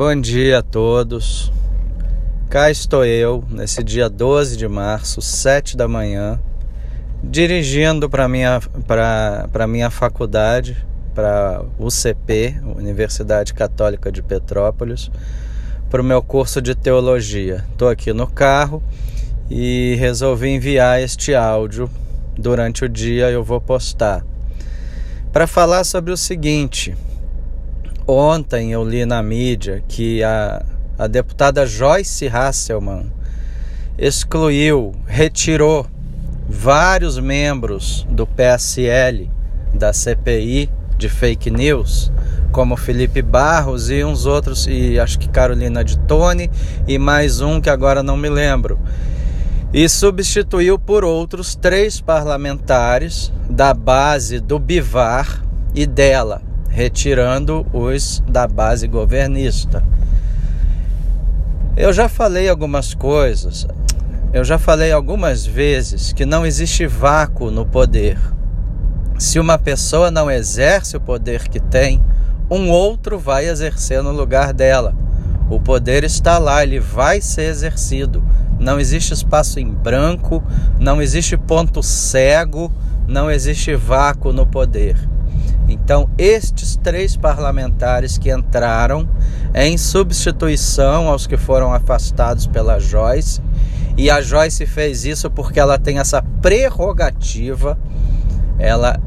Bom dia a todos. Cá estou eu, nesse dia 12 de março, 7 da manhã, dirigindo para minha para minha faculdade, para UCP, Universidade Católica de Petrópolis, para o meu curso de teologia. Estou aqui no carro e resolvi enviar este áudio durante o dia eu vou postar para falar sobre o seguinte Ontem eu li na mídia que a, a deputada Joyce Hasselman excluiu, retirou vários membros do PSL da CPI de fake news, como Felipe Barros e uns outros, e acho que Carolina de Tone e mais um que agora não me lembro. E substituiu por outros três parlamentares da base do Bivar e dela retirando os da base governista. Eu já falei algumas coisas, eu já falei algumas vezes que não existe vácuo no poder. Se uma pessoa não exerce o poder que tem, um outro vai exercer no lugar dela. O poder está lá, ele vai ser exercido. Não existe espaço em branco, não existe ponto cego, não existe vácuo no poder. Então, estes três parlamentares que entraram em substituição aos que foram afastados pela Joyce, e a Joyce fez isso porque ela tem essa prerrogativa, ela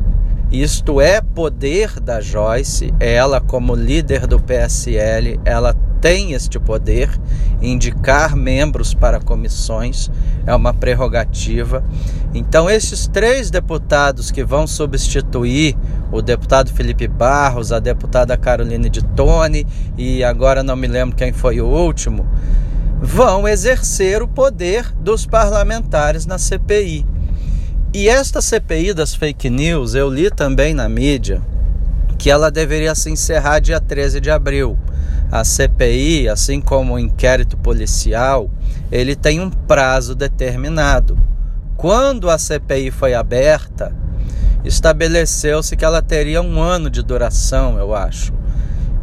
isto é poder da Joyce, ela como líder do PSL, ela tem este poder, indicar membros para comissões é uma prerrogativa. Então, esses três deputados que vão substituir o deputado Felipe Barros, a deputada Caroline de Tone e agora não me lembro quem foi o último, vão exercer o poder dos parlamentares na CPI. E esta CPI das fake news, eu li também na mídia que ela deveria se encerrar dia 13 de abril. A CPI, assim como o inquérito policial, ele tem um prazo determinado. Quando a CPI foi aberta, estabeleceu-se que ela teria um ano de duração, eu acho.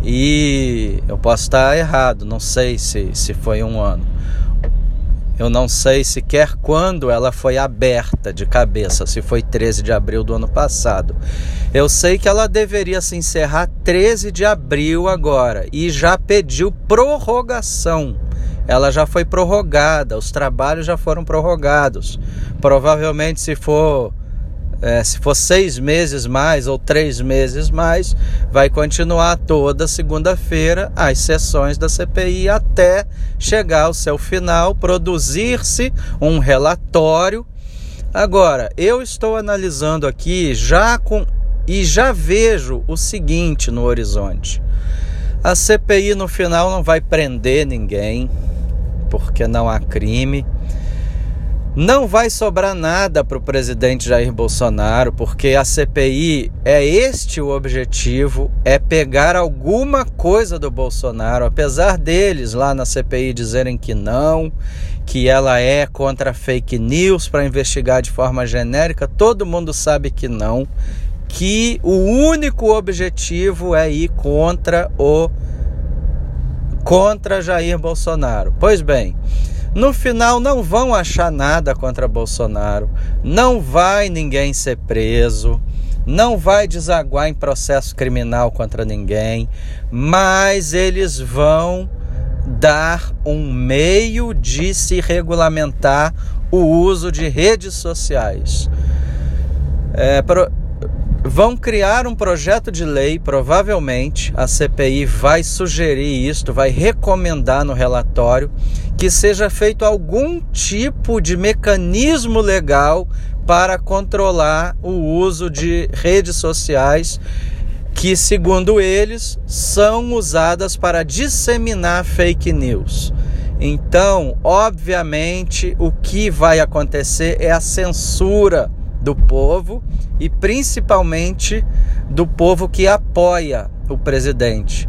E eu posso estar errado, não sei se, se foi um ano. Eu não sei sequer quando ela foi aberta de cabeça, se foi 13 de abril do ano passado. Eu sei que ela deveria se encerrar 13 de abril agora e já pediu prorrogação. Ela já foi prorrogada, os trabalhos já foram prorrogados. Provavelmente, se for é, se for seis meses mais ou três meses mais, vai continuar toda segunda-feira as sessões da CPI até chegar ao seu final, produzir-se um relatório. Agora, eu estou analisando aqui já com e já vejo o seguinte no horizonte. A CPI no final não vai prender ninguém, porque não há crime. Não vai sobrar nada para o presidente Jair Bolsonaro, porque a CPI é este o objetivo: é pegar alguma coisa do Bolsonaro, apesar deles lá na CPI dizerem que não, que ela é contra fake news para investigar de forma genérica, todo mundo sabe que não, que o único objetivo é ir contra o contra Jair Bolsonaro. Pois bem, no final não vão achar nada contra Bolsonaro, não vai ninguém ser preso, não vai desaguar em processo criminal contra ninguém, mas eles vão dar um meio de se regulamentar o uso de redes sociais. É, pro, vão criar um projeto de lei, provavelmente a CPI vai sugerir isto, vai recomendar no relatório que seja feito algum tipo de mecanismo legal para controlar o uso de redes sociais que, segundo eles, são usadas para disseminar fake news. Então, obviamente, o que vai acontecer é a censura do povo e principalmente do povo que apoia o presidente,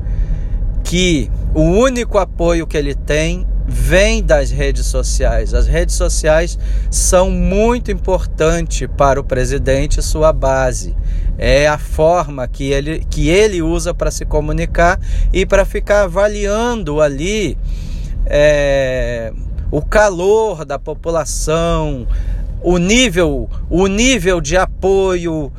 que o único apoio que ele tem vem das redes sociais. As redes sociais são muito importantes para o presidente e sua base. É a forma que ele, que ele usa para se comunicar e para ficar avaliando ali é, o calor da população, o nível, o nível de apoio,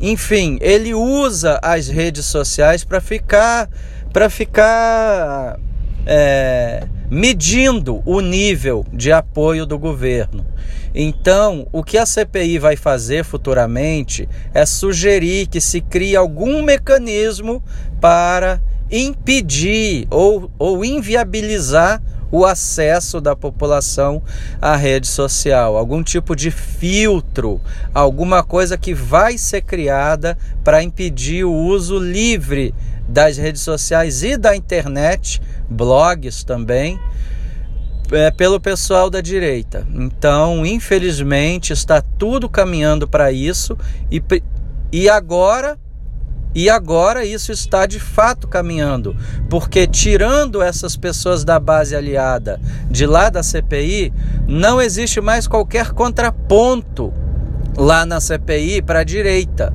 enfim, ele usa as redes sociais para ficar para ficar é, medindo o nível de apoio do governo. Então, o que a CPI vai fazer futuramente é sugerir que se crie algum mecanismo para impedir ou, ou inviabilizar o acesso da população à rede social, algum tipo de filtro, alguma coisa que vai ser criada para impedir o uso livre das redes sociais e da internet, blogs também, é, pelo pessoal da direita. Então, infelizmente, está tudo caminhando para isso e, e agora e agora isso está de fato caminhando, porque tirando essas pessoas da base aliada de lá da CPI, não existe mais qualquer contraponto lá na CPI para a direita.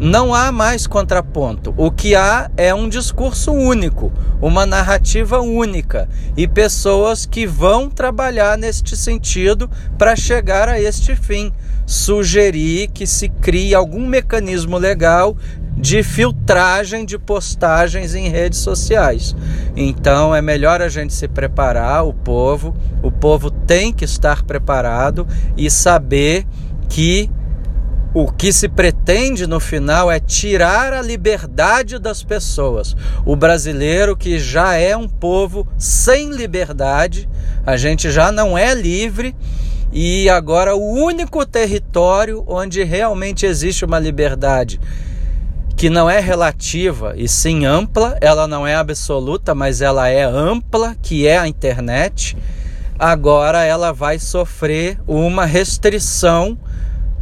Não há mais contraponto. O que há é um discurso único, uma narrativa única e pessoas que vão trabalhar neste sentido para chegar a este fim. Sugerir que se crie algum mecanismo legal de filtragem de postagens em redes sociais. Então é melhor a gente se preparar, o povo, o povo tem que estar preparado e saber que o que se pretende no final é tirar a liberdade das pessoas. O brasileiro, que já é um povo sem liberdade, a gente já não é livre. E agora, o único território onde realmente existe uma liberdade que não é relativa e sim ampla, ela não é absoluta, mas ela é ampla, que é a internet. Agora ela vai sofrer uma restrição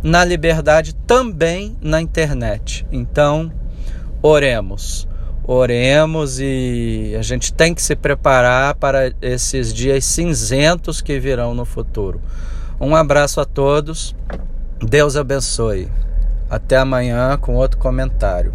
na liberdade também na internet. Então, oremos. Oremos e a gente tem que se preparar para esses dias cinzentos que virão no futuro. Um abraço a todos. Deus abençoe. Até amanhã com outro comentário.